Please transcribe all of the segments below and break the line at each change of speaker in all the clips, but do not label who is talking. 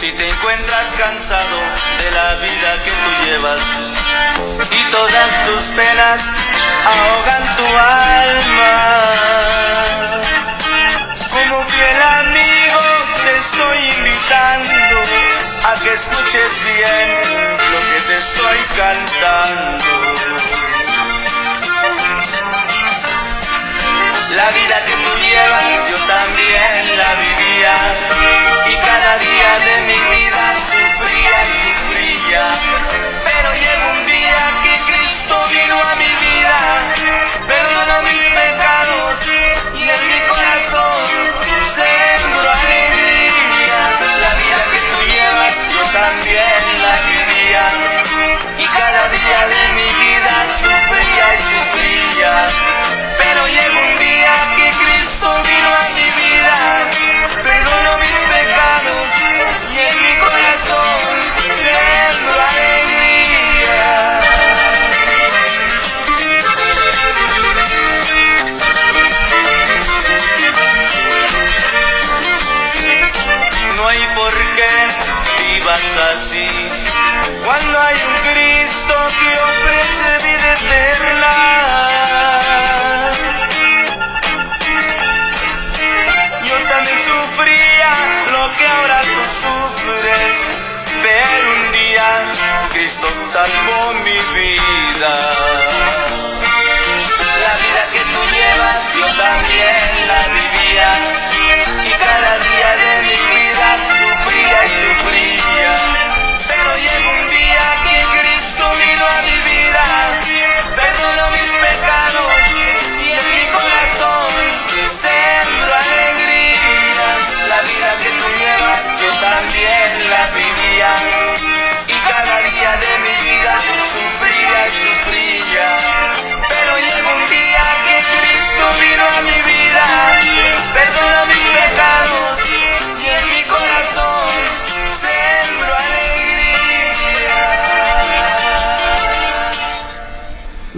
Si te encuentras cansado de la vida que tú llevas y todas tus penas ahogan tu alma. Como fiel amigo te estoy invitando a que escuches bien lo que te estoy cantando. La vida que tú llevas yo también la vivía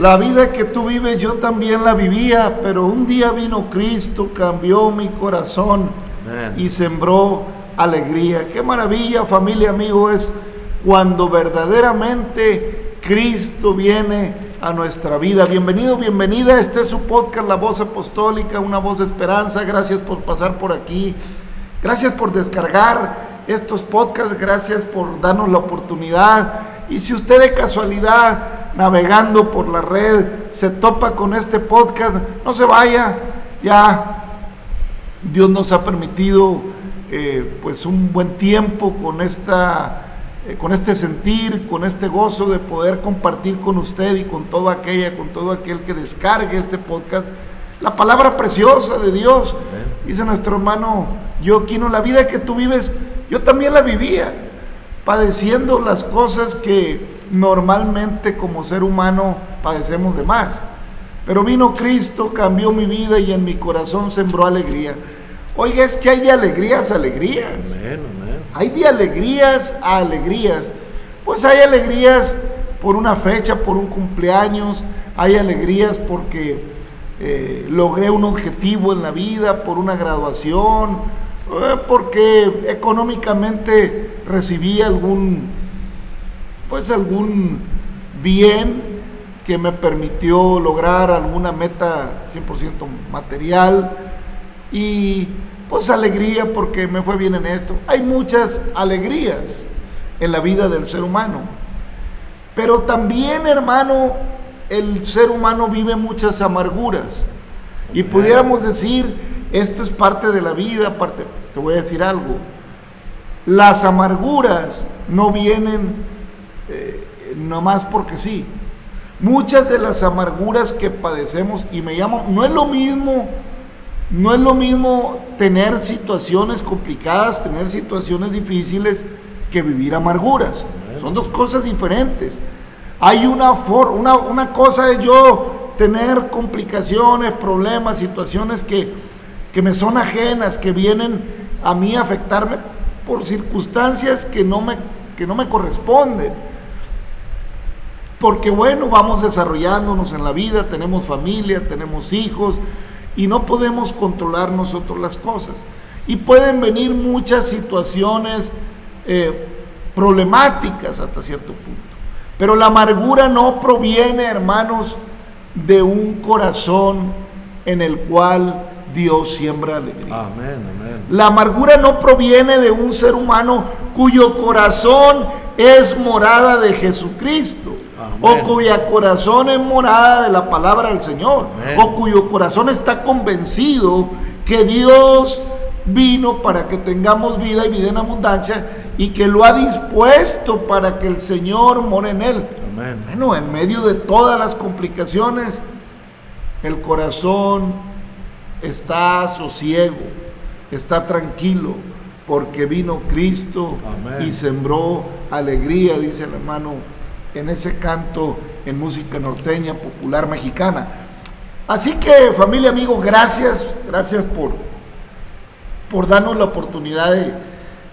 La vida que tú
vives yo también la vivía, pero un día vino Cristo, cambió mi corazón y sembró alegría. Qué maravilla, familia, amigo, es cuando verdaderamente Cristo viene a nuestra vida. Bienvenido, bienvenida. Este es su podcast, La Voz Apostólica, una voz de esperanza. Gracias por pasar por aquí. Gracias por descargar estos podcasts. Gracias por darnos la oportunidad. Y si usted de casualidad navegando por la red se topa con este podcast, no se vaya. Ya Dios nos ha permitido eh, pues un buen tiempo con esta eh, con este sentir, con este gozo de poder compartir con usted y con toda aquella, con todo aquel que descargue este podcast, la palabra preciosa de Dios. Dice nuestro hermano Joaquino, la vida que tú vives, yo también la vivía, padeciendo las cosas que normalmente como ser humano padecemos de más. Pero vino Cristo, cambió mi vida y en mi corazón sembró alegría. Oiga, es que hay de alegrías a alegrías.
Amén, amén.
Hay de alegrías a alegrías. Pues hay alegrías por una fecha, por un cumpleaños. Hay alegrías porque eh, logré un objetivo en la vida, por una graduación, eh, porque económicamente recibí algún, pues algún bien que me permitió lograr alguna meta 100% material y pues alegría porque me fue bien en esto. Hay muchas alegrías en la vida del ser humano. Pero también, hermano, el ser humano vive muchas amarguras. Y pudiéramos decir, esto es parte de la vida, parte, te voy a decir algo. Las amarguras no vienen eh, nomás porque sí. Muchas de las amarguras que padecemos, y me llamo, no es lo mismo no es lo mismo tener situaciones complicadas, tener situaciones difíciles, que vivir amarguras. Son dos cosas diferentes. Hay una, for- una, una cosa es yo tener complicaciones, problemas, situaciones que, que me son ajenas, que vienen a mí a afectarme por circunstancias que no me, que no me corresponden. Porque bueno, vamos desarrollándonos en la vida, tenemos familia, tenemos hijos y no podemos controlar nosotros las cosas. Y pueden venir muchas situaciones eh, problemáticas hasta cierto punto. Pero la amargura no proviene, hermanos, de un corazón en el cual Dios siembra alegría. La amargura no proviene de un ser humano cuyo corazón es morada de Jesucristo. O cuya corazón es morada de la palabra del Señor. O cuyo corazón está convencido que Dios vino para que tengamos vida y vida en abundancia y que lo ha dispuesto para que el Señor more en él. Bueno, en medio de todas las complicaciones, el corazón está sosiego, está tranquilo, porque vino Cristo y sembró alegría, dice el hermano, en ese canto en música norteña popular mexicana. Así que familia, amigos, gracias, gracias por, por darnos la oportunidad de,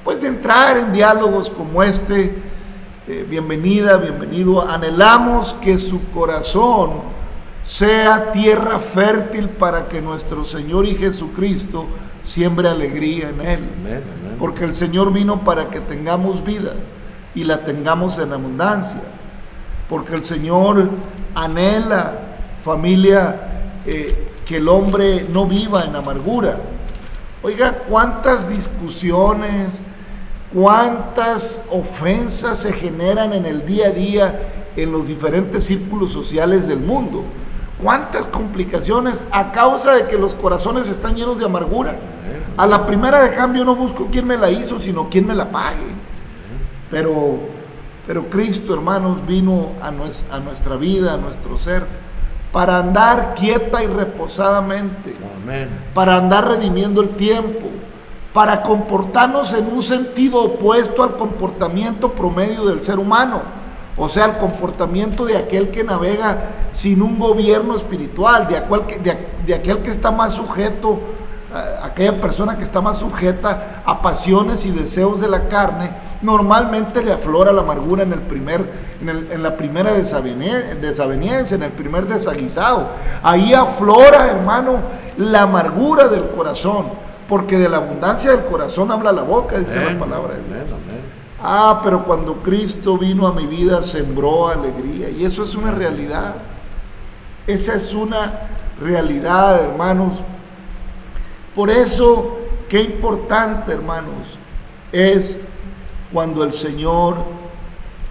pues, de entrar en diálogos como este. Eh, bienvenida, bienvenido. Anhelamos que su corazón sea tierra fértil para que nuestro Señor y Jesucristo siembre alegría en él. Porque el Señor vino para que tengamos vida y la tengamos en abundancia. Porque el Señor anhela, familia, eh, que el hombre no viva en amargura. Oiga, cuántas discusiones, cuántas ofensas se generan en el día a día en los diferentes círculos sociales del mundo cuántas complicaciones a causa de que los corazones están llenos de amargura. A la primera de cambio no busco quién me la hizo, sino quién me la pague. Pero, pero Cristo, hermanos, vino a, a nuestra vida, a nuestro ser, para andar quieta y reposadamente, para andar redimiendo el tiempo, para comportarnos en un sentido opuesto al comportamiento promedio del ser humano o sea, el comportamiento de aquel que navega sin un gobierno espiritual, de aquel que, de, aquel que está más sujeto, aquella persona que está más sujeta a pasiones y deseos de la carne, normalmente le aflora la amargura en, el primer, en, la primera desaveniencia, en el primer desaguisado. Ahí aflora, hermano, la amargura del corazón, porque de la abundancia del corazón habla la boca, dice la palabra de Dios. Ah, pero cuando Cristo vino a mi vida sembró alegría. Y eso es una realidad. Esa es una realidad, hermanos. Por eso, qué importante, hermanos, es cuando el Señor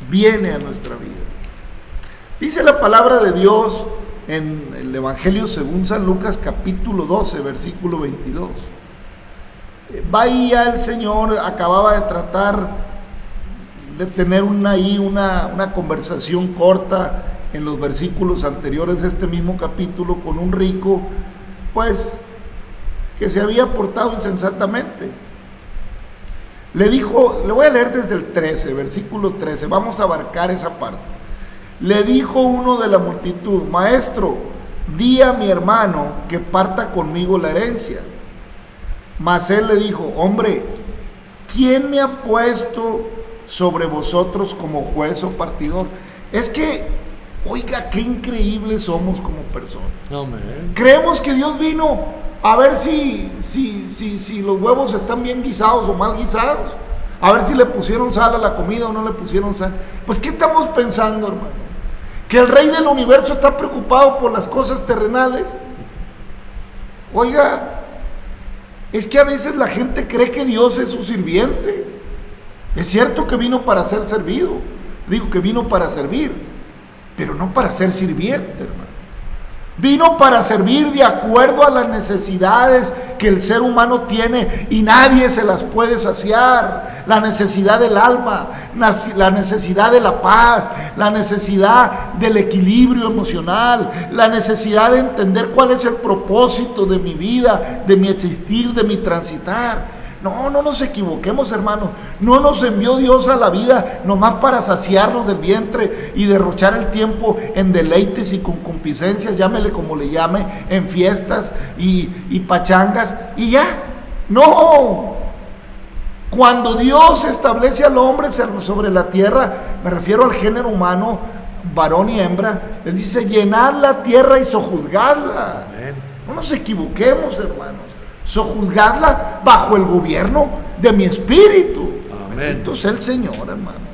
viene a nuestra vida. Dice la palabra de Dios en el Evangelio según San Lucas capítulo 12, versículo 22. Va ya el Señor, acababa de tratar de tener una, ahí una, una conversación corta en los versículos anteriores de este mismo capítulo con un rico, pues, que se había portado insensatamente. Le dijo, le voy a leer desde el 13, versículo 13, vamos a abarcar esa parte. Le dijo uno de la multitud, maestro, di a mi hermano que parta conmigo la herencia. Mas él le dijo, hombre, ¿quién me ha puesto sobre vosotros como juez o partidor. Es que, oiga, qué increíbles somos como personas. Creemos que Dios vino a ver si, si, si, si los huevos están bien guisados o mal guisados. A ver si le pusieron sal a la comida o no le pusieron sal. Pues, ¿qué estamos pensando, hermano? Que el rey del universo está preocupado por las cosas terrenales. Oiga, es que a veces la gente cree que Dios es su sirviente. Es cierto que vino para ser servido. Digo que vino para servir, pero no para ser sirviente, hermano. Vino para servir de acuerdo a las necesidades que el ser humano tiene y nadie se las puede saciar. La necesidad del alma, la necesidad de la paz, la necesidad del equilibrio emocional, la necesidad de entender cuál es el propósito de mi vida, de mi existir, de mi transitar. No, no nos equivoquemos, hermanos. No nos envió Dios a la vida nomás para saciarnos del vientre y derrochar el tiempo en deleites y concupiscencias, llámele como le llame, en fiestas y, y pachangas y ya. No. Cuando Dios establece al hombre sobre la tierra, me refiero al género humano, varón y hembra, le dice llenar la tierra y sojuzgarla. No nos equivoquemos, hermanos sojuzgarla bajo el gobierno de mi espíritu. Bendito sea el Señor, hermano.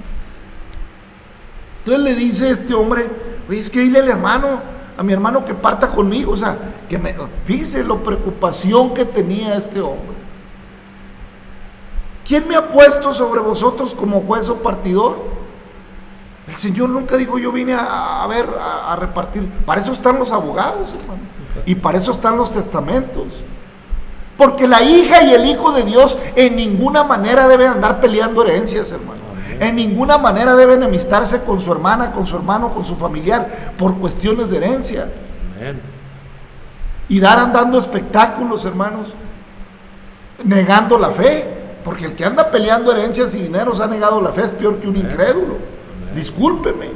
Entonces le dice este hombre, oye, es que dile al hermano, a mi hermano que parta conmigo, o sea, que me, fíjese la preocupación que tenía este hombre. ¿Quién me ha puesto sobre vosotros como juez o partidor? El Señor nunca dijo yo vine a, ver, a, repartir. Para eso están los abogados, hermano. Y para eso están los testamentos. Porque la hija y el hijo de Dios en ninguna manera deben andar peleando herencias, hermano. En ninguna manera deben enemistarse con su hermana, con su hermano, con su familiar por cuestiones de herencia. Y dar andando espectáculos, hermanos, negando la fe. Porque el que anda peleando herencias y dineros ha negado la fe es peor que un incrédulo. Discúlpeme.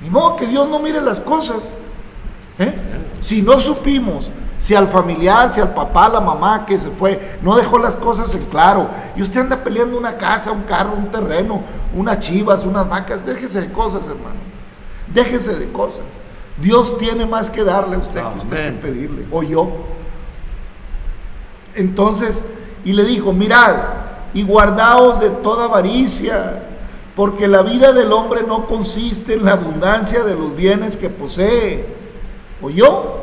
Ni modo que Dios no mire las cosas. ¿eh? Si no supimos si al familiar, si al papá, la mamá que se fue, no dejó las cosas en claro, y usted anda peleando una casa, un carro, un terreno, unas chivas, unas vacas, déjese de cosas, hermano. Déjese de cosas. Dios tiene más que darle a usted que usted que pedirle, o yo. Entonces, y le dijo, mirad, y guardaos de toda avaricia, porque la vida del hombre no consiste en la abundancia de los bienes que posee. ¿O yo?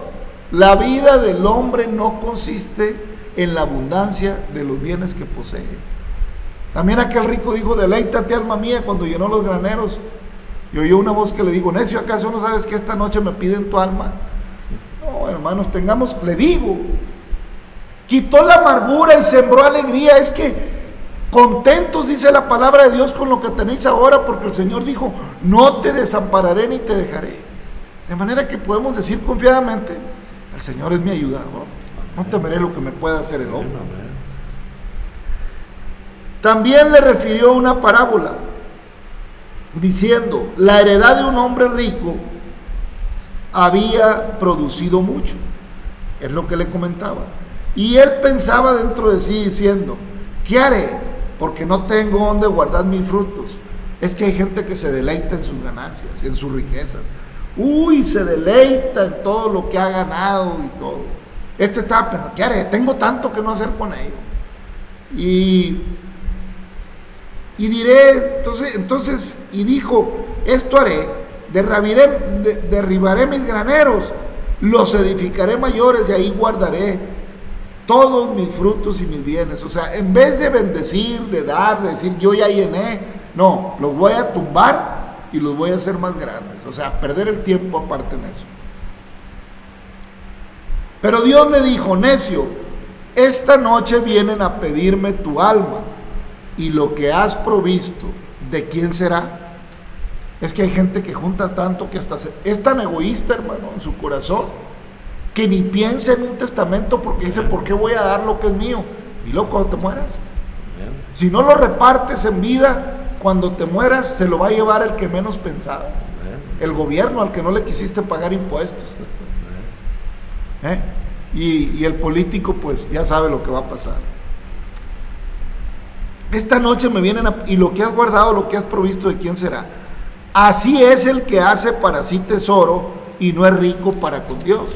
La vida del hombre no consiste en la abundancia de los bienes que posee. También aquel rico dijo, deleítate alma mía cuando llenó los graneros. Y oyó una voz que le dijo, necio, ¿acaso no sabes que esta noche me piden tu alma? No, hermanos, tengamos, le digo, quitó la amargura y sembró alegría. Es que contentos, dice la palabra de Dios, con lo que tenéis ahora, porque el Señor dijo, no te desampararé ni te dejaré. De manera que podemos decir confiadamente, el Señor es mi ayudador. No temeré lo que me pueda hacer el hombre. También le refirió una parábola diciendo, la heredad de un hombre rico había producido mucho. Es lo que le comentaba. Y él pensaba dentro de sí diciendo, ¿qué haré? Porque no tengo donde guardar mis frutos. Es que hay gente que se deleita en sus ganancias, en sus riquezas. Uy, se deleita en todo lo que ha ganado y todo. Este estaba pensando, ¿qué haré? Tengo tanto que no hacer con ello. Y, y diré, entonces, entonces, y dijo, esto haré, derribaré, derribaré mis graneros, los edificaré mayores y ahí guardaré todos mis frutos y mis bienes. O sea, en vez de bendecir, de dar, de decir yo ya llené, no, los voy a tumbar y los voy a hacer más grandes. O sea, perder el tiempo aparte en eso. Pero Dios me dijo, necio, esta noche vienen a pedirme tu alma y lo que has provisto, ¿de quién será? Es que hay gente que junta tanto que hasta es tan egoísta, hermano, en su corazón, que ni piensa en un testamento porque dice, ¿por qué voy a dar lo que es mío? Y luego cuando te mueras. Si no lo repartes en vida, cuando te mueras se lo va a llevar el que menos pensaba. El gobierno al que no le quisiste pagar impuestos. ¿Eh? Y, el político pues ya sabe lo que va a pasar. Esta noche me vienen a, y lo que has guardado, lo que has provisto, ¿de quién será? Así es el que hace para sí tesoro y no es rico para con Dios.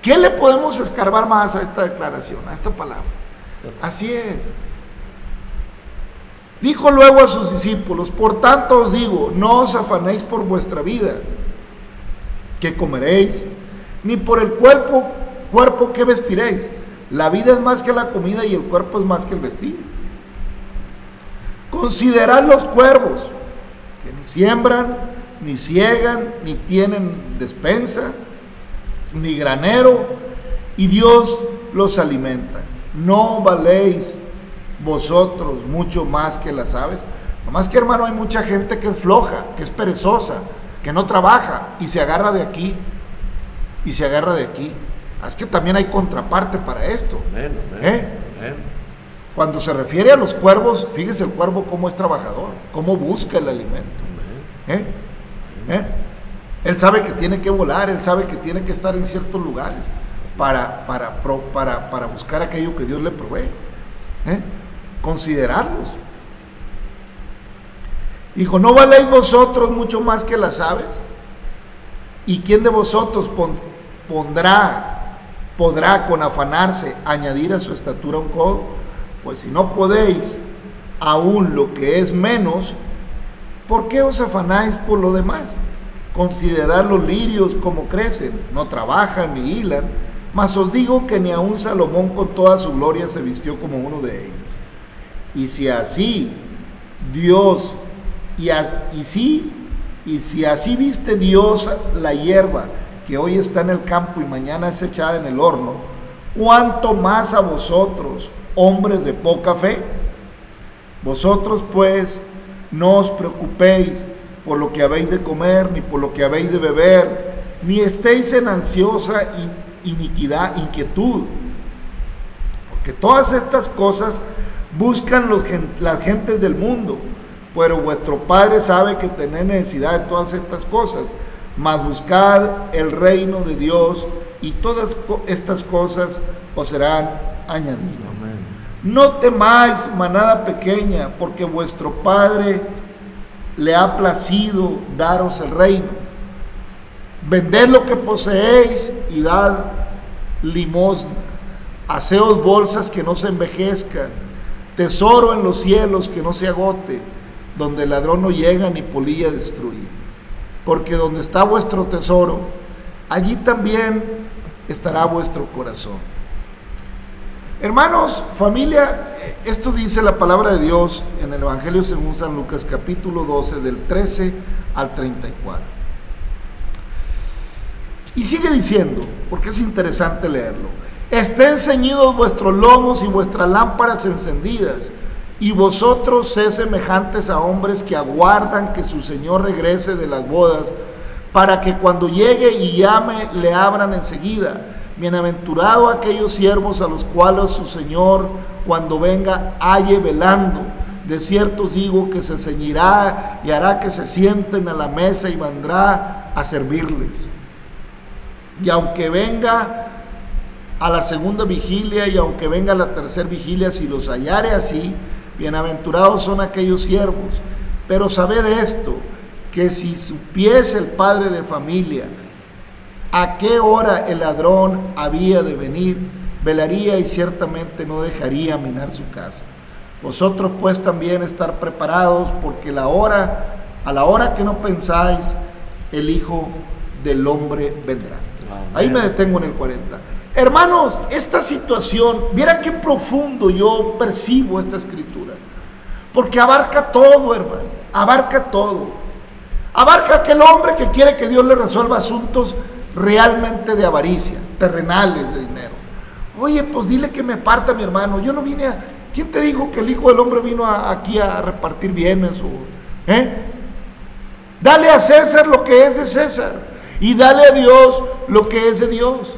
¿Qué le podemos escarbar más a esta declaración, a esta palabra? Así es. Dijo luego a sus discípulos, por tanto os digo, no os afanéis por vuestra vida, que comeréis, ni por el cuerpo, cuerpo que vestiréis. La vida es más que la comida y el cuerpo es más que el vestir. Considerad los cuervos, que ni siembran, ni ciegan, ni tienen despensa, ni granero, y Dios los alimenta. No valéis vosotros mucho más que las aves. Nomás que hermano hay mucha gente que es floja, que es perezosa, que no trabaja y se agarra de aquí y se agarra de aquí. Es que también hay contraparte para esto. ¿eh? Cuando se refiere a los cuervos, fíjese el cuervo cómo es trabajador, cómo busca el alimento. ¿eh? ¿Eh? Él sabe que tiene que volar, él sabe que tiene que estar en ciertos lugares para, para, para, para buscar aquello que Dios le provee considerarlos. Dijo, ¿no valéis vosotros mucho más que las aves? ¿Y quién de vosotros pondrá, podrá con afanarse añadir a su estatura un codo? Pues si no podéis aún lo que es menos, ¿por qué os afanáis por lo demás? Considerad los lirios como crecen, no trabajan ni hilan, mas os digo que ni aun Salomón con toda su gloria se vistió como uno de ellos. Y si así Dios, y, y sí, y si así viste Dios la hierba que hoy está en el campo y mañana es echada en el horno, ¿cuánto más a vosotros, hombres de poca fe? Vosotros pues no os preocupéis por lo que habéis de comer, ni por lo que habéis de beber, ni estéis en ansiosa iniquidad, inquietud, porque todas estas cosas buscan los, las gentes del mundo, pero vuestro Padre sabe que tenéis necesidad de todas estas cosas, mas buscad el reino de Dios y todas estas cosas os serán añadidas. No temáis, manada pequeña, porque vuestro Padre le ha placido daros el reino. Vended lo que poseéis y dad limosna. Haceos bolsas que no se envejezcan, tesoro en los cielos que no se agote, donde el ladrón no llega ni polilla destruye. Porque donde está vuestro tesoro, allí también estará vuestro corazón. Hermanos, familia, esto dice la palabra de Dios en el Evangelio según San Lucas capítulo 12 del 13 al 34. Y sigue diciendo, porque es interesante leerlo, estén ceñidos vuestros lomos y vuestras lámparas encendidas, y vosotros sé semejantes a hombres que aguardan que su Señor regrese de las bodas, para que cuando llegue y llame le abran enseguida Bienaventurado aquellos siervos a los cuales su Señor cuando venga halle velando. De cierto digo que se ceñirá y hará que se sienten a la mesa y vendrá a servirles. Y aunque venga a la segunda vigilia y aunque venga la tercera vigilia, si los hallare así, bienaventurados son aquellos siervos. Pero sabed esto, que si supiese el padre de familia, a qué hora el ladrón había de venir, velaría y ciertamente no dejaría minar su casa. Vosotros pues también estar preparados porque la hora, a la hora que no pensáis, el Hijo del Hombre vendrá. Ahí me detengo en el 40. Hermanos, esta situación, mira qué profundo yo percibo esta escritura. Porque abarca todo, hermano. Abarca todo. Abarca aquel hombre que quiere que Dios le resuelva asuntos realmente de avaricia, terrenales de dinero. Oye, pues dile que me parta mi hermano. Yo no vine a... ¿Quién te dijo que el Hijo del Hombre vino aquí a repartir bienes? O, ¿eh? Dale a César lo que es de César y dale a Dios lo que es de Dios.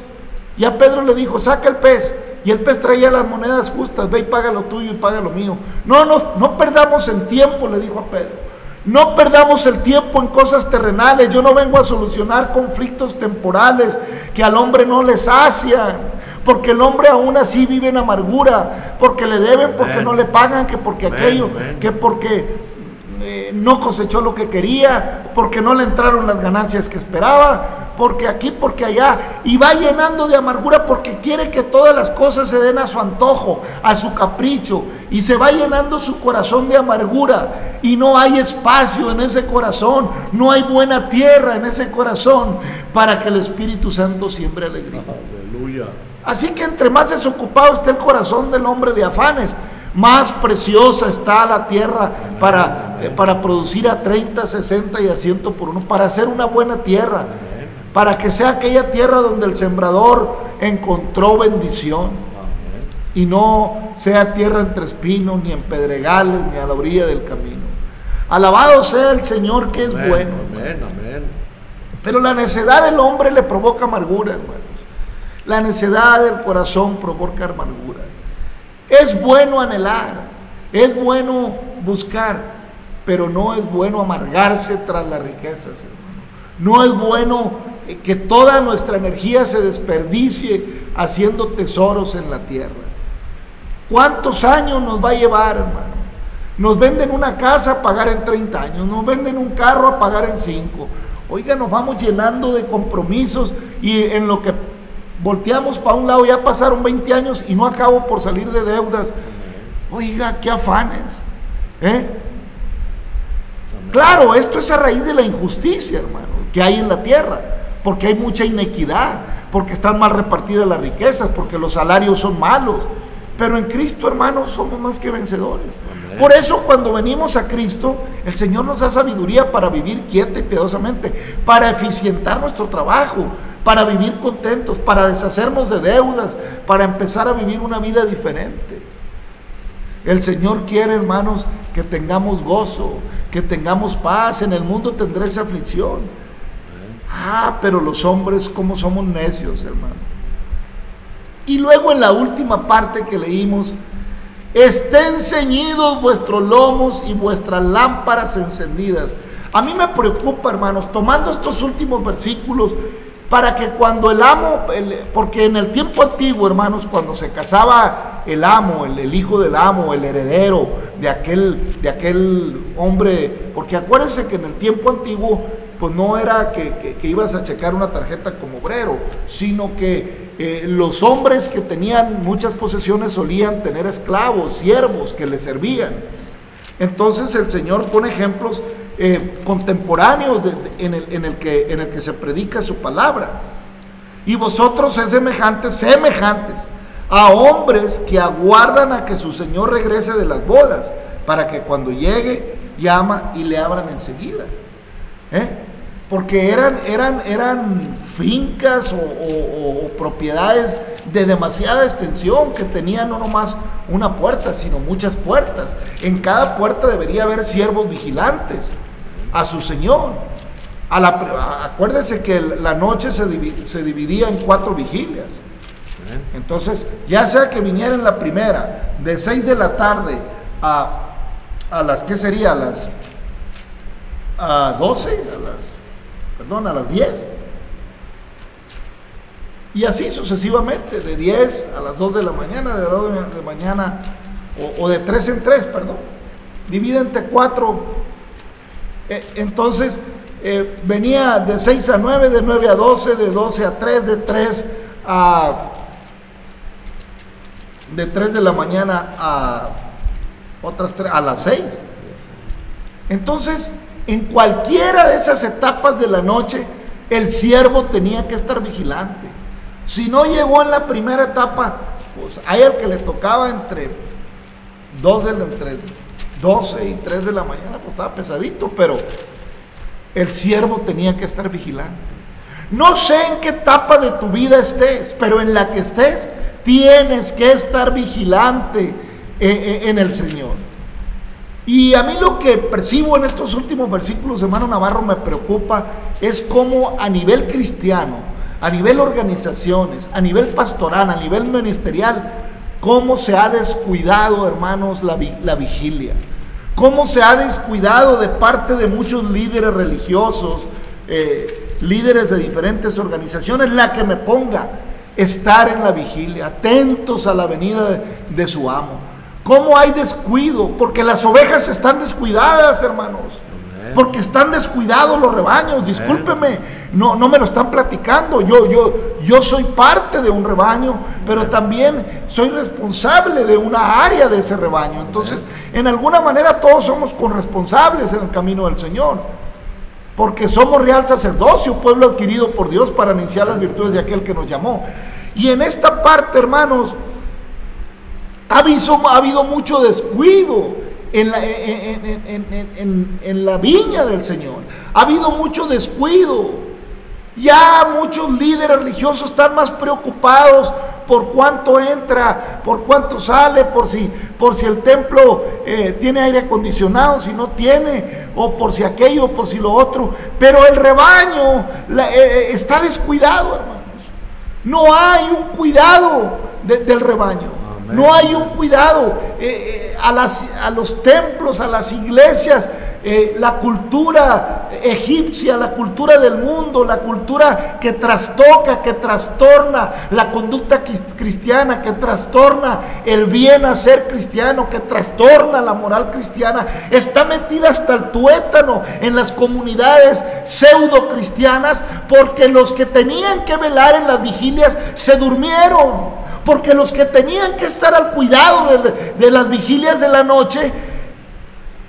Y a Pedro le dijo, saca el pez. Y el pez traía las monedas justas, ve y paga lo tuyo y paga lo mío. No, no, no perdamos el tiempo, le dijo a Pedro. No perdamos el tiempo en cosas terrenales. Yo no vengo a solucionar conflictos temporales que al hombre no les sacian. Porque el hombre aún así vive en amargura. Porque le deben, porque no le pagan, que porque aquello, que porque eh, no cosechó lo que quería, porque no le entraron las ganancias que esperaba porque aquí, porque allá, y va llenando de amargura porque quiere que todas las cosas se den a su antojo, a su capricho, y se va llenando su corazón de amargura, y no hay espacio en ese corazón, no hay buena tierra en ese corazón para que el Espíritu Santo siembre alegría. Aleluya. Así que entre más desocupado esté el corazón del hombre de afanes, más preciosa está la tierra para, eh, para producir a 30, 60 y a 100 por uno, para hacer una buena tierra para que sea aquella tierra donde el sembrador encontró bendición y no sea tierra entre espinos, ni en pedregales, ni a la orilla del camino. Alabado sea el Señor que es bueno. Pero la necedad del hombre le provoca amargura, hermanos. La necedad del corazón provoca amargura. Es bueno anhelar, es bueno buscar, pero no es bueno amargarse tras las riquezas, hermano. No es bueno que toda nuestra energía se desperdicie haciendo tesoros en la tierra. ¿Cuántos años nos va a llevar, hermano? Nos venden una casa a pagar en 30 años, nos venden un carro a pagar en 5. Oiga, nos vamos llenando de compromisos y en lo que volteamos para un lado ya pasaron 20 años y no acabo por salir de deudas. Oiga, qué afanes. ¿Eh? Claro, esto es a raíz de la injusticia, hermano, que hay en la tierra, porque hay mucha inequidad, porque están mal repartidas las riquezas, porque los salarios son malos. Pero en Cristo, hermanos, somos más que vencedores. Por eso cuando venimos a Cristo, el Señor nos da sabiduría para vivir quieta y piadosamente, para eficientar nuestro trabajo, para vivir contentos, para deshacernos de deudas, para empezar a vivir una vida diferente. El Señor quiere, hermanos, que tengamos gozo, que tengamos paz. En el mundo tendréis aflicción. Ah, pero los hombres, ¿cómo somos necios, hermano? Y luego en la última parte que leímos, estén ceñidos vuestros lomos y vuestras lámparas encendidas. A mí me preocupa, hermanos, tomando estos últimos versículos, para que cuando el amo, porque en el tiempo antiguo, hermanos, cuando se casaba el amo, el, hijo del amo, el heredero de aquel, de aquel hombre, porque acuérdense que en el tiempo antiguo, pues no era que, ibas a checar una tarjeta como obrero, sino que eh, los hombres que tenían muchas posesiones solían tener esclavos, siervos que les servían. Entonces el Señor pone ejemplos eh, contemporáneos en, el, en, el que, en el que se predica su palabra. Y vosotros es semejantes, semejantes a hombres que aguardan a que su Señor regrese de las bodas, para que cuando llegue llama y le abran enseguida. ¿Eh? Porque eran, eran, eran fincas o, propiedades de demasiada extensión que tenían no nomás una puerta, sino muchas puertas. En cada puerta debería haber siervos vigilantes a su Señor. A la, acuérdense que la noche se, dividía en cuatro vigilias. Entonces, ya sea que viniera en la primera, de 6 de la tarde a, a las, ¿qué sería? A las a 12, a las, perdón, a las 10. Y así sucesivamente, de 10 a las 2 de la mañana, de las 2 de la mañana, o, o de 3 en 3, perdón. Divide entre 4 eh, entonces, eh, venía de 6 a 9, de 9 a 12, de 12 a 3, de 3 a... De 3 de la mañana a otras 3, a las 6. Entonces, en cualquiera de esas etapas de la noche, el siervo tenía que estar vigilante. Si no llegó en la primera etapa, pues hay el que le tocaba entre 2 de, entre 12 y 3 de la mañana, pues estaba pesadito, pero el siervo tenía que estar vigilante. No sé en qué etapa de tu vida estés, pero en la que estés, tienes que estar vigilante eh, eh, en el Señor. Y a mí lo que percibo en estos últimos versículos, hermano Navarro, me preocupa es cómo a nivel cristiano, a nivel organizaciones, a nivel pastoral, a nivel ministerial, cómo se ha descuidado, hermanos, la, vigilia. Cómo se ha descuidado de parte de muchos líderes religiosos, eh, líderes de diferentes organizaciones, la que me ponga, estar en la vigilia, atentos a la venida de, de su amo. ¿Cómo hay descuido? Porque las ovejas están descuidadas, hermanos. Porque están descuidados los rebaños, discúlpeme, no, no me lo están platicando. Yo, yo, yo soy parte de un rebaño, pero también soy responsable de una área de ese rebaño. Entonces, en alguna manera todos somos corresponsables en el camino del Señor. Porque somos real sacerdocio, pueblo adquirido por Dios para iniciar las virtudes de aquel que nos llamó. Y en esta parte, hermanos, ha habido, ha habido mucho descuido en la, en, la viña del Señor. Ha habido mucho descuido. Ya muchos líderes religiosos están más preocupados por cuánto entra, por cuánto sale, por si, por si el templo eh, tiene aire acondicionado, si no tiene, o por si aquello, por si lo otro. Pero el rebaño eh, eh, está descuidado, hermanos. No hay un cuidado del rebaño. No hay un cuidado eh, eh, a, las, a, los templos, a las iglesias, eh, la cultura egipcia, la cultura del mundo, la cultura que trastoca, que trastorna la conducta cristiana, que trastorna el bien hacer cristiano, que trastorna la moral cristiana, está metida hasta el tuétano en las comunidades pseudo cristianas porque los que tenían que velar en las vigilias se durmieron porque los que tenían que estar al cuidado de, las vigilias de la noche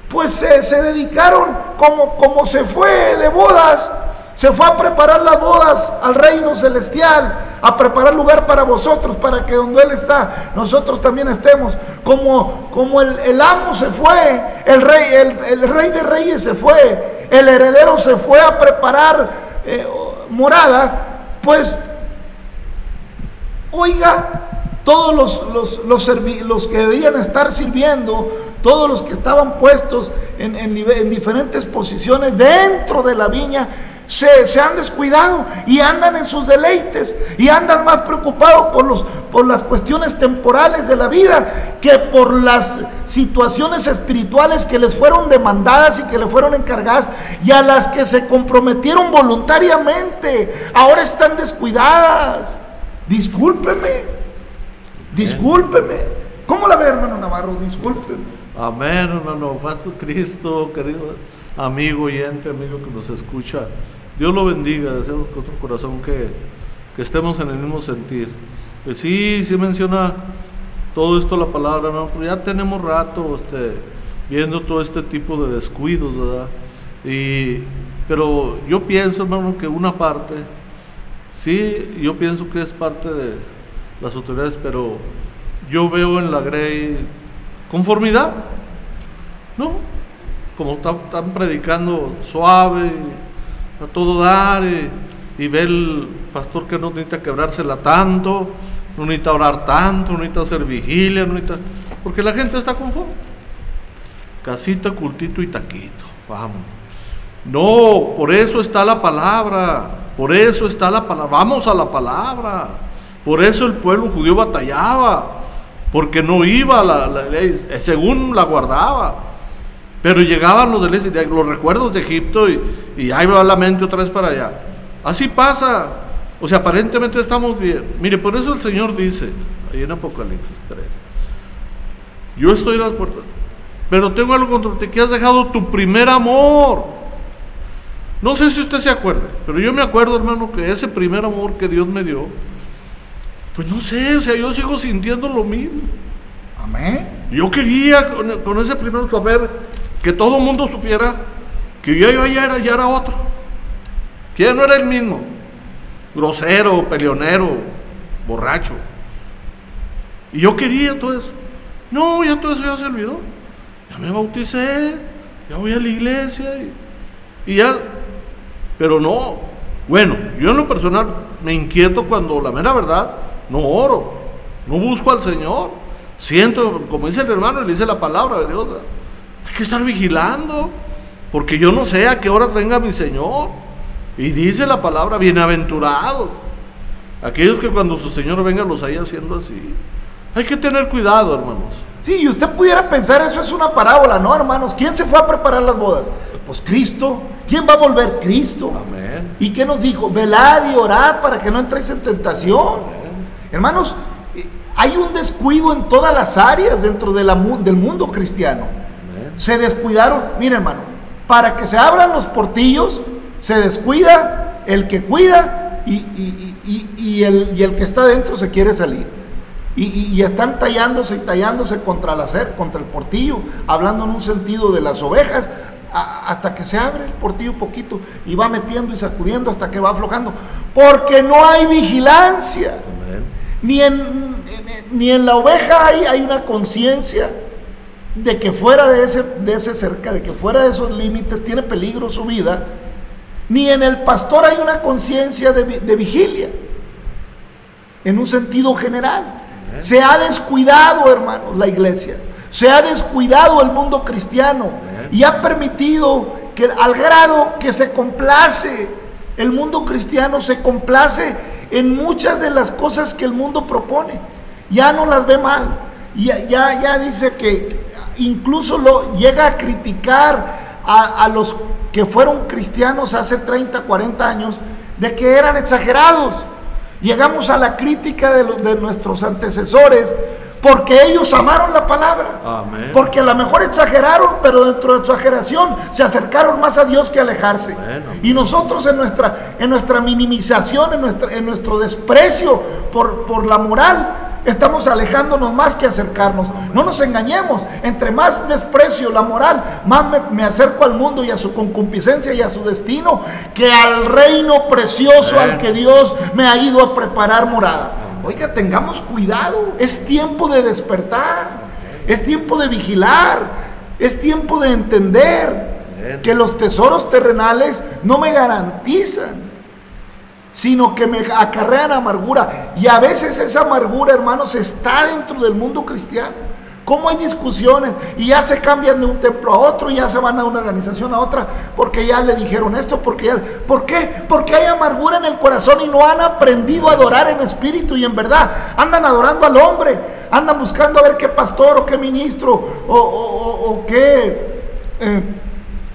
pues se, dedicaron como, como se fue de bodas se fue a preparar las bodas al reino celestial, a preparar lugar para vosotros, para que donde Él está, nosotros también estemos. Como, como el, amo se fue, el rey, el, rey de reyes se fue, el heredero se fue a preparar eh, morada, pues, oiga, todos los, los, que debían estar sirviendo, todos los que estaban puestos en, en diferentes posiciones dentro de la viña, se, han descuidado y andan en sus deleites y andan más preocupados por, los, por las cuestiones temporales de la vida que por las situaciones espirituales que les fueron demandadas y que le fueron encargadas y a las que se comprometieron voluntariamente. Ahora están descuidadas. Discúlpeme, discúlpeme. ¿Cómo la ve, hermano Navarro? Discúlpeme.
Amén, hermano. Pastor Cristo, querido amigo, oyente, amigo que nos escucha. Dios lo bendiga, deseamos con otro corazón que, estemos en el mismo sentir. Pues sí, sí menciona todo esto la palabra, ¿no? Pero ya tenemos rato este, viendo todo este tipo de descuidos, ¿verdad? Y, pero yo pienso, hermano, que una parte, sí, yo pienso que es parte de las autoridades, pero yo veo en la Grey conformidad, ¿no? Como están predicando suave a todo dar y, ver el pastor que no necesita quebrársela tanto, no necesita orar tanto, no necesita hacer vigilia, no necesita... Porque la gente está conforme. Casita, cultito y taquito. Vamos. No, por eso está la palabra. Por eso está la palabra. Vamos a la palabra. Por eso el pueblo judío batallaba. Porque no iba la, ley, según la guardaba. Pero llegaban los, de, los recuerdos de Egipto y, y ahí va la mente otra vez para allá. Así pasa. O sea, aparentemente estamos bien. Mire, por eso el Señor dice, ahí en Apocalipsis 3, yo estoy en las puertas, pero tengo algo contra ti, que has dejado tu primer amor. No sé si usted se acuerda, pero yo me acuerdo, hermano, que ese primer amor que Dios me dio, pues no sé, o sea, yo sigo sintiendo lo mismo.
Amén.
Yo quería con, con ese primer saber que todo el mundo supiera que yo ya era, ya era otro, que ya no era el mismo, grosero, peleonero, borracho. Y yo quería todo eso. No, ya todo eso ya se olvidó. Ya me bauticé, ya voy a la iglesia y, y ya. Pero no. Bueno, yo en lo personal me inquieto cuando la mera verdad no oro, no busco al Señor. Siento, como dice el hermano, le dice la palabra de Dios hay que estar vigilando, porque yo no sé a qué horas venga mi Señor. Y dice la palabra, bienaventurados. Aquellos que cuando su Señor venga los haya haciendo así. Hay que tener cuidado, hermanos.
Sí, y usted pudiera pensar, eso es una parábola, ¿no, hermanos? ¿Quién se fue a preparar las bodas? Pues Cristo. ¿Quién va a volver? Cristo. Amén. ¿Y qué nos dijo? Velad y orad para que no entréis en tentación. Hermanos, eh, hay un descuido en todas las áreas dentro de la, del mundo cristiano se descuidaron, mire hermano, para que se abran los portillos, se descuida el que cuida y, el, el, que está dentro se quiere salir. Y, están tallándose y tallándose contra, la, contra el portillo, hablando en un sentido de las ovejas, hasta que se abre el portillo poquito y va metiendo y sacudiendo hasta que va aflojando. Porque no hay vigilancia. Ni en, ni en la oveja hay, hay una conciencia de que fuera de ese, de ese cerca, de que fuera de esos límites tiene peligro su vida, ni en el pastor hay una conciencia de, vigilia, en un sentido general. Se ha descuidado, hermanos, la iglesia, se ha descuidado el mundo cristiano y ha permitido que al grado que se complace, el mundo cristiano se complace en muchas de las cosas que el mundo propone, ya no las ve mal, ya, ya, ya dice que incluso lo llega a criticar a, los que fueron cristianos hace 30, 40 años de que eran exagerados. Llegamos a la crítica de, de nuestros antecesores porque ellos amaron la palabra. Porque a lo mejor exageraron, pero dentro de exageración se acercaron más a Dios que a alejarse. Y nosotros en nuestra, en nuestra minimización, en, nuestra, en nuestro desprecio por, por la moral, estamos alejándonos más que acercarnos. No nos engañemos. Entre más desprecio la moral, más me, me acerco al mundo y a su concupiscencia y a su destino que al reino precioso al que Dios me ha ido a preparar morada. Oiga, tengamos cuidado. Es tiempo de despertar. Es tiempo de vigilar. Es tiempo de entender que los tesoros terrenales no me garantizan sino que me acarrean amargura. Y a veces esa amargura, hermanos, está dentro del mundo cristiano. ¿Cómo hay discusiones? Y ya se cambian de un templo a otro, y ya se van a una organización a otra, porque ya le dijeron esto, porque ya... ¿Por qué? Porque hay amargura en el corazón y no han aprendido a adorar en espíritu y en verdad. Andan adorando al hombre, andan buscando a ver qué pastor o qué ministro o, qué... Eh,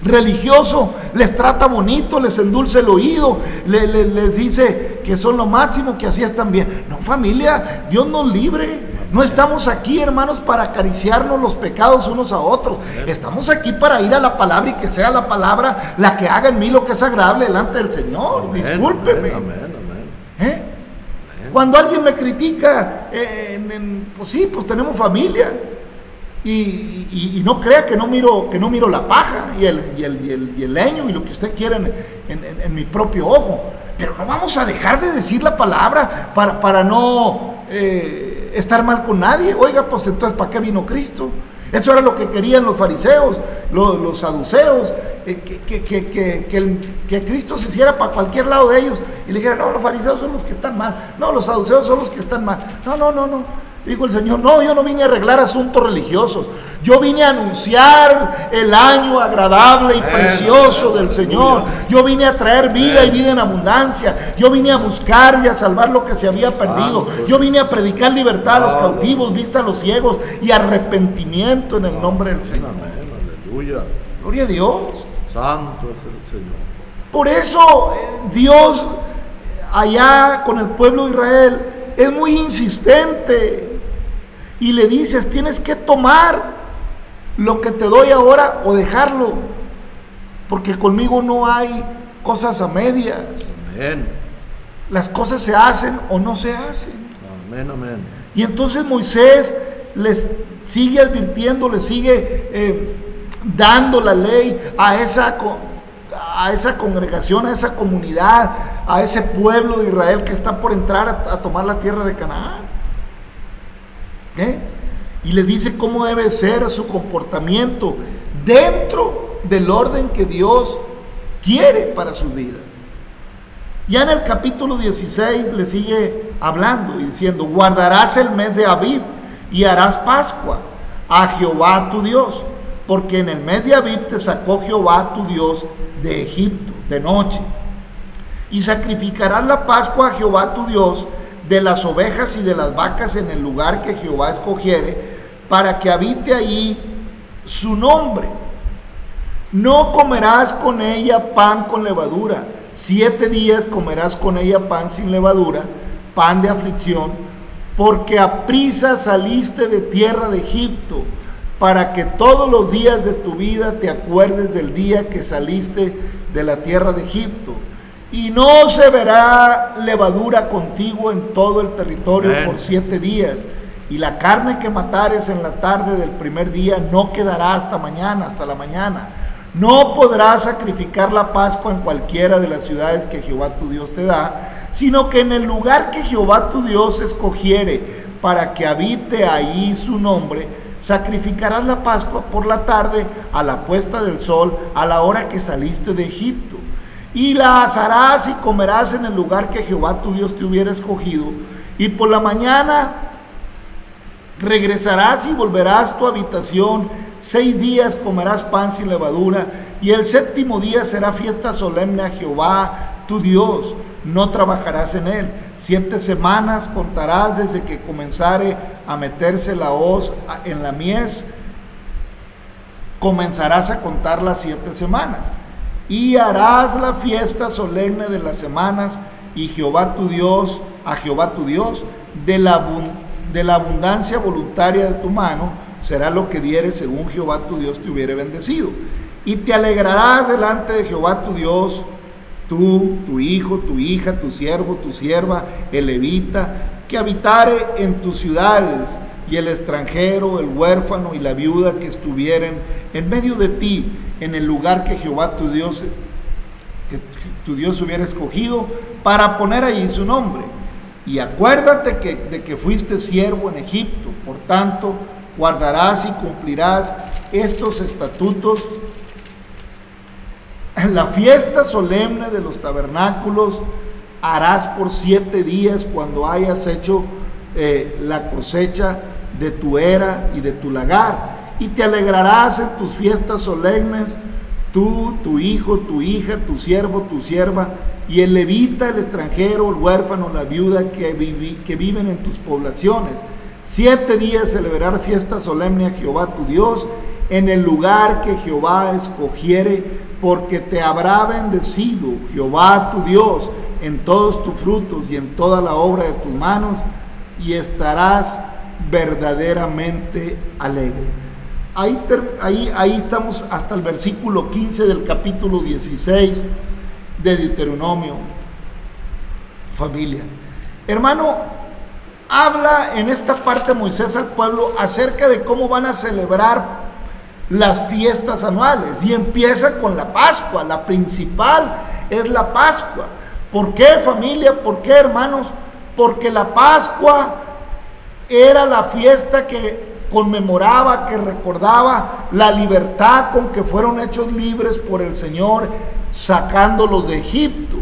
religioso les trata bonito, les endulce el oído, les dice que son lo máximo, que así están bien. No, familia, Dios nos libre. No estamos aquí, hermanos, para acariciarnos los pecados unos a otros. Estamos aquí para ir a la palabra y que sea la palabra la que haga en mí lo que es agradable delante del Señor. Discúlpeme. ¿Eh? Cuando alguien me critica, pues sí, pues tenemos familia. Y, no crea que no miro, que no miro la paja y el, y el, y leño y lo que usted quiera en, mi propio ojo. Pero no vamos a dejar de decir la palabra para, para no eh, estar mal con nadie. Oiga, pues entonces, ¿para qué vino Cristo? Eso era lo que querían los fariseos, los, saduceos, eh, que, que, que, Cristo se hiciera para cualquier lado de ellos. Y le dijeron, no, los fariseos son los que están mal. No, los saduceos son los que están mal. No, no, no, no. Dijo el Señor, no, yo no vine a arreglar asuntos religiosos. Yo vine a anunciar el año agradable y precioso del Señor. Yo vine a traer vida y vida en abundancia. Yo vine a buscar y a salvar lo que se había perdido. Yo vine a predicar libertad a los cautivos, vista a los ciegos y arrepentimiento en el nombre del Señor. Aleluya. Gloria a Dios.
Santo es el Señor.
Por eso eh, Dios allá con el pueblo de Israel es muy insistente y le dices, tienes que tomar lo que te doy ahora o dejarlo, porque conmigo no hay cosas a medias. Amén. Las cosas se hacen o no se hacen.
Amén, amén.
Y entonces Moisés les sigue advirtiendo, les sigue eh, dando la ley a esa, a esa congregación, a esa comunidad, a ese pueblo de Israel que está por entrar a tomar la tierra de Canaán. ¿Eh? Y le dice cómo debe ser su comportamiento dentro del orden que Dios quiere para sus vidas. Ya en el capítulo 16 le sigue hablando y diciendo, guardarás el mes de Abib y harás Pascua a Jehová tu Dios, porque en el mes de Abib te sacó Jehová tu Dios de Egipto de noche. Y sacrificarás la Pascua a Jehová tu Dios de las ovejas y de las vacas en el lugar que Jehová escogiere, para que habite allí su nombre. No comerás con ella pan con levadura. Siete días comerás con ella pan sin levadura, pan de aflicción, porque a prisa saliste de tierra de Egipto, para que todos los días de tu vida te acuerdes del día que saliste de la tierra de Egipto y no se verá levadura contigo en todo el territorio por siete días. Y la carne que matares en la tarde del primer día no quedará hasta mañana, hasta la mañana. No podrás sacrificar la Pascua en cualquiera de las ciudades que Jehová tu Dios te da, sino que en el lugar que Jehová tu Dios escogiere para que habite ahí su nombre, sacrificarás la Pascua por la tarde a la puesta del sol, a la hora que saliste de Egipto y la asarás y comerás en el lugar que Jehová tu Dios te hubiera escogido. Y por la mañana regresarás y volverás a tu habitación. Seis días comerás pan sin levadura. Y el séptimo día será fiesta solemne a Jehová tu Dios. No trabajarás en él. Siete semanas contarás desde que comenzare a meterse la hoz en la mies. Comenzarás a contar las siete semanas y harás la fiesta solemne de las semanas y Jehová tu Dios, a Jehová tu Dios, de la, de la abundancia voluntaria de tu mano, será lo que dieres según Jehová tu Dios te hubiere bendecido. Y te alegrarás delante de Jehová tu Dios, tú, tu hijo, tu hija, tu siervo, tu sierva, el levita, que habitare en tus ciudades, y el extranjero, el huérfano y la viuda que estuvieren en medio de ti, en el lugar que Jehová tu Dios, que tu Dios hubiera escogido para poner allí su nombre. Y acuérdate que, de que fuiste siervo en Egipto, por tanto, guardarás y cumplirás estos estatutos. La fiesta solemne de los tabernáculos harás por siete días cuando hayas hecho eh, la cosecha de tu era y de tu lagar, y te alegrarás en tus fiestas solemnes, tú, tu hijo, tu hija, tu siervo, tu sierva, y el levita, el extranjero, el huérfano, la viuda que, que viven en tus poblaciones. Siete días celebrar fiesta solemne a Jehová tu Dios en el lugar que Jehová escogiere, porque te habrá bendecido Jehová tu Dios en todos tus frutos y en toda la obra de tus manos, y estarás verdaderamente alegre. Ahí, ahí, ahí estamos hasta el versículo 15 del capítulo 16 de Deuteronomio. Familia. Hermano, habla en esta parte Moisés al pueblo acerca de cómo van a celebrar las fiestas anuales y empieza con la Pascua. La principal es la Pascua. ¿Por qué familia? ¿Por qué hermanos? Porque la Pascua era la fiesta que conmemoraba, que recordaba la libertad con que fueron hechos libres por el Señor, sacándolos de Egipto,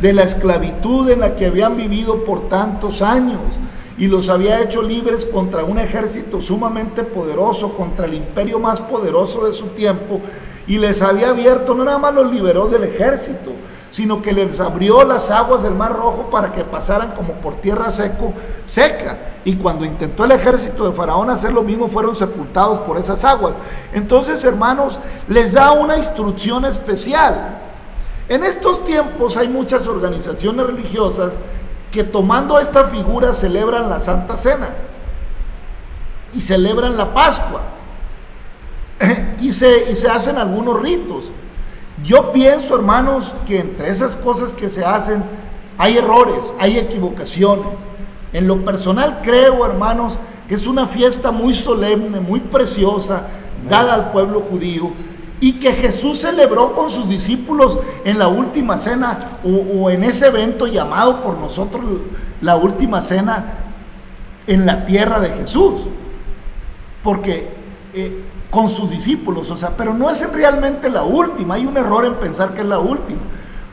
de la esclavitud en la que habían vivido por tantos años, y los había hecho libres contra un ejército sumamente poderoso, contra el imperio más poderoso de su tiempo, y les había abierto, no nada más los liberó del ejército, sino que les abrió las aguas del Mar Rojo para que pasaran como por tierra seco, seca. Y cuando intentó el ejército de Faraón hacer lo mismo, fueron sepultados por esas aguas. Entonces, hermanos, les da una instrucción especial. En estos tiempos hay muchas organizaciones religiosas que tomando esta figura celebran la Santa Cena y celebran la Pascua y se, y se hacen algunos ritos. Yo pienso, hermanos, que entre esas cosas que se hacen hay errores, hay equivocaciones. En lo personal creo, hermanos, que es una fiesta muy solemne, muy preciosa, dada al pueblo judío, y que Jesús celebró con sus discípulos en la última cena o, en ese evento llamado por nosotros la última cena en la tierra de Jesús. Porque eh, con sus discípulos, o sea, pero no es realmente la última, hay un error en pensar que es la última,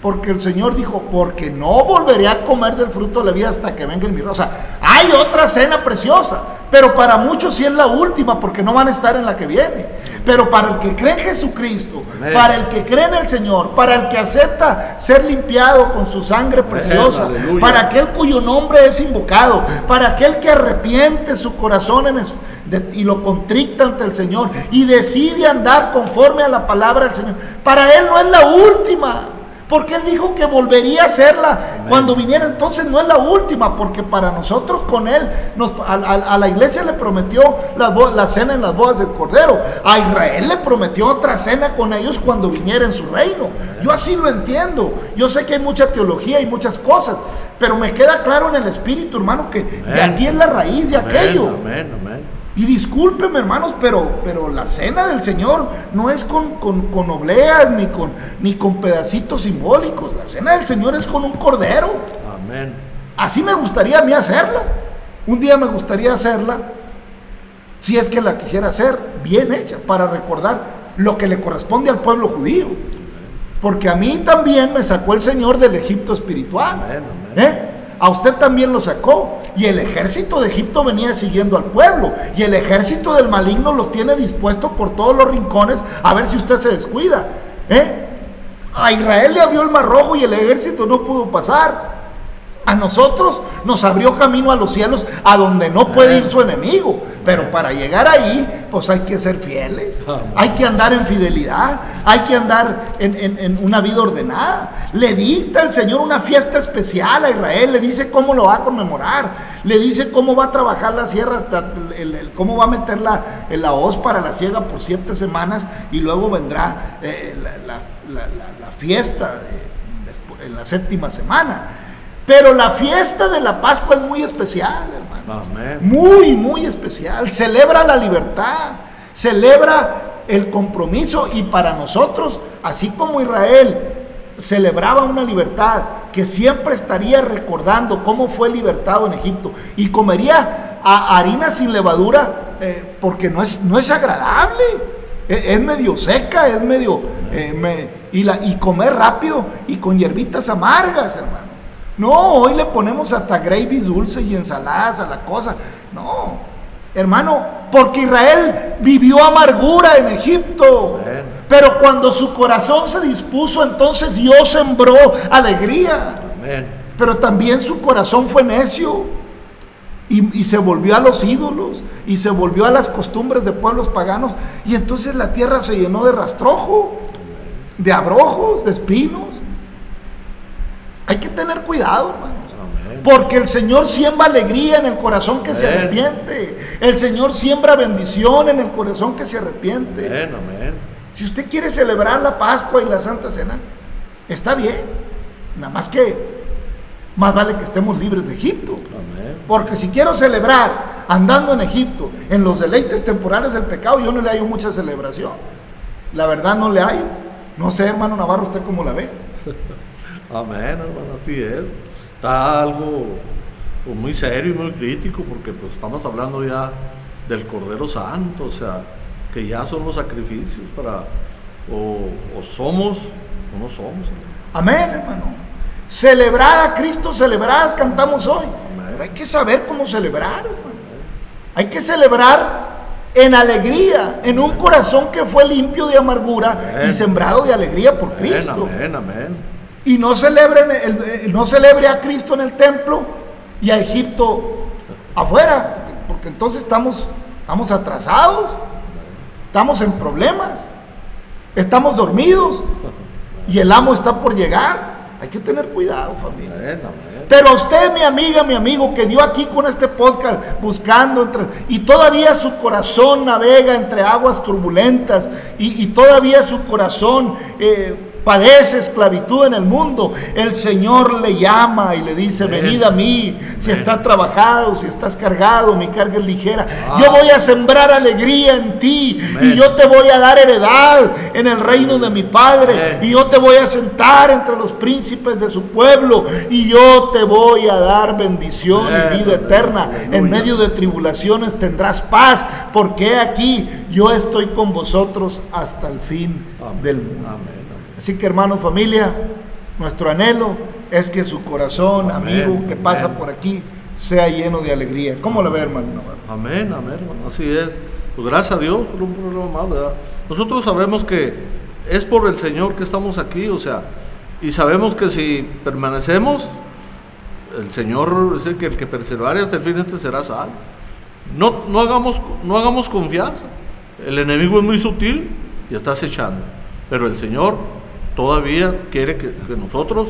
porque el Señor dijo, porque no volveré a comer del fruto de la vida hasta que venga el mi O sea, hay otra cena preciosa, pero para muchos sí es la última, porque no van a estar en la que viene. Pero para el que cree en Jesucristo, para el que cree en el Señor, para el que acepta ser limpiado con su sangre preciosa, para aquel cuyo nombre es invocado, para aquel que arrepiente su corazón en, y lo contricta ante el Señor y decide andar conforme a la palabra del Señor. Para Él no es la última. Porque Él dijo que volvería a hacerla cuando viniera. Entonces no es la última, porque para nosotros con Él, nos, a, la iglesia le prometió la, la, cena en las bodas del Cordero. A Israel le prometió otra cena con ellos cuando viniera en su reino. Yo así lo entiendo. Yo sé que hay mucha teología y muchas cosas, pero me queda claro en el espíritu, hermano, que de aquí es la raíz de aquello. Amén, amén. Y discúlpeme, hermanos, pero, pero la cena del Señor no es con, con, obleas ni con, ni con pedacitos simbólicos. La cena del Señor es con un cordero. Amén. Así me gustaría a mí hacerla. Un día me gustaría hacerla, si es que la quisiera hacer, bien hecha, para recordar lo que le corresponde al pueblo judío. Porque a mí también me sacó el Señor del Egipto espiritual. Amén, ¿Eh? A usted también lo sacó. Y el ejército de Egipto venía siguiendo al pueblo. Y el ejército del maligno lo tiene dispuesto por todos los rincones a ver si usted se descuida. ¿eh? A Israel le abrió el mar rojo y el ejército no pudo pasar. A nosotros nos abrió camino a los cielos a donde no puede ir su enemigo. Pero para llegar ahí, pues hay que ser fieles. Hay que andar en fidelidad. Hay que andar en, una vida ordenada. Le dicta el Señor una fiesta especial a Israel. Le dice cómo lo va a conmemorar. Le dice cómo va a trabajar la sierra, hasta cómo va a meter la, la hoz para la siega por siete semanas. Y luego vendrá eh, la, fiesta en la séptima semana. Pero la fiesta de la Pascua es muy especial, hermano.
Amén.
Muy, muy especial. Celebra la libertad, celebra el compromiso y para nosotros, así como Israel celebraba una libertad que siempre estaría recordando cómo fue libertado en Egipto y comería a harina sin levadura eh, porque no es, no es agradable, E- es, medio seca, es medio... eh, me- y, la, y comer rápido y con hierbitas amargas, hermano. No, hoy le ponemos hasta gravies dulces y ensaladas a la cosa. No, hermano, porque Israel vivió amargura en Egipto.
Amén.
Pero cuando su corazón se dispuso, entonces Dios sembró alegría.
Amén.
Pero también su corazón fue necio y, y se volvió a los ídolos y se volvió a las costumbres de pueblos paganos. Y entonces la tierra se llenó de rastrojo, de abrojos, de espinos. Hay que tener cuidado, hermanos. Porque el Señor siembra alegría en el corazón que se arrepiente. El Señor siembra bendición en el corazón que se arrepiente.
Amén, amén.
Si usted quiere celebrar la Pascua y la Santa Cena, está bien. Nada más que más vale que estemos libres de Egipto. Porque si quiero celebrar andando en Egipto, en los deleites temporales del pecado, yo no le hallo mucha celebración. La verdad no le hallo. No sé, hermano Navarro, usted cómo la ve.
Amén, hermano, así es. Está algo pues, muy serio y muy crítico porque pues estamos hablando ya del Cordero Santo, o sea, que ya son los sacrificios para o, o somos o no somos. hermano.
Amén, hermano. Celebrar a Cristo, celebrar, cantamos hoy. Pero hay que saber cómo celebrar, hermano. Hay que celebrar en alegría, en un corazón que fue limpio de amargura y
Amén.
sembrado de alegría por
Amén,
Cristo.
amén, amén.
Y no celebre, en el- eh, no celebre a Cristo en el templo y a Egipto afuera, porque, porque entonces estamos, estamos atrasados, estamos en problemas, estamos dormidos y el amo está por llegar. Hay que tener cuidado, familia.
Amén, amén.
Pero usted, mi amiga, mi amigo, que dio aquí con este podcast, buscando entre, y todavía su corazón navega entre aguas turbulentas, y, y todavía su corazón eh, padece esclavitud en el mundo, el Señor le llama y le dice, venid a mí, si estás trabajado, si estás cargado, mi carga es ligera.
Ah.
Yo voy a sembrar alegría en ti, y yo te voy a dar heredad en el reino de mi Padre, y yo te voy a sentar entre los príncipes de su pueblo y yo te voy a dar bendición y vida eterna. En medio de tribulaciones tendrás paz, porque aquí yo estoy con vosotros hasta el fin
Amén,
del mundo.
Amén.
Así que hermano, familia, nuestro anhelo es que su corazón,
Amén,
amigo que pasa
amén.
por aquí, sea lleno de alegría. ¿Cómo la ve, hermano?
Amén, amén, hermano, así es. Pues gracias a Dios por un programa más, ¿verdad? Nosotros sabemos que es por el Señor que estamos aquí, o sea, y sabemos que si permanecemos, el Señor dice que el que persevere hasta el fin este será salvo. No, no, hagamos, no hagamos confianza. El enemigo es muy sutil y está acechando. Pero el Señor todavía quiere que, que nosotros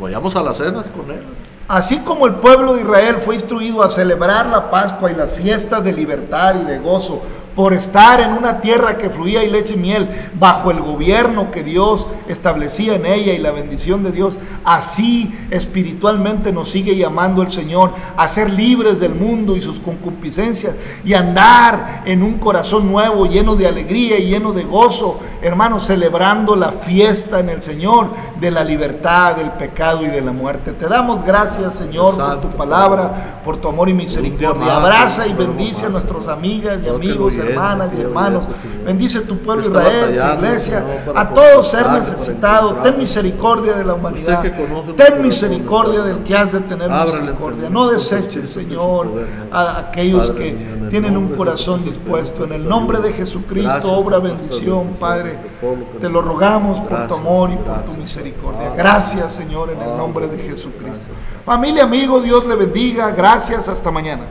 vayamos a las cenas con Él.
Así como el pueblo de Israel fue instruido a celebrar la Pascua y las fiestas de libertad y de gozo por estar en una tierra que fluía y leche y miel bajo el gobierno que Dios establecía en ella y la bendición de Dios, así espiritualmente nos sigue llamando el Señor a ser libres del mundo y sus concupiscencias y andar en un corazón nuevo, lleno de alegría y lleno de gozo, hermanos, celebrando la fiesta en el Señor de la libertad, del pecado y de la muerte. Te damos gracias, Señor, por tu palabra, por tu amor y misericordia. Abraza y bendice a
más,
nuestras amigas y amigos, hermanas y hermanos. Bendice tu pueblo Israel, tu iglesia, a todo ser necesitado. Ten misericordia de la humanidad. Ten misericordia del que has de tener misericordia. No deseches, Señor, a aquellos que tienen un corazón dispuesto. En el nombre de Jesucristo, obra bendición, Padre. Te lo rogamos por tu amor y por tu misericordia. Gracias, Señor, en el nombre de. Jesucristo. Familia, amigo, Dios le bendiga. Gracias, hasta mañana.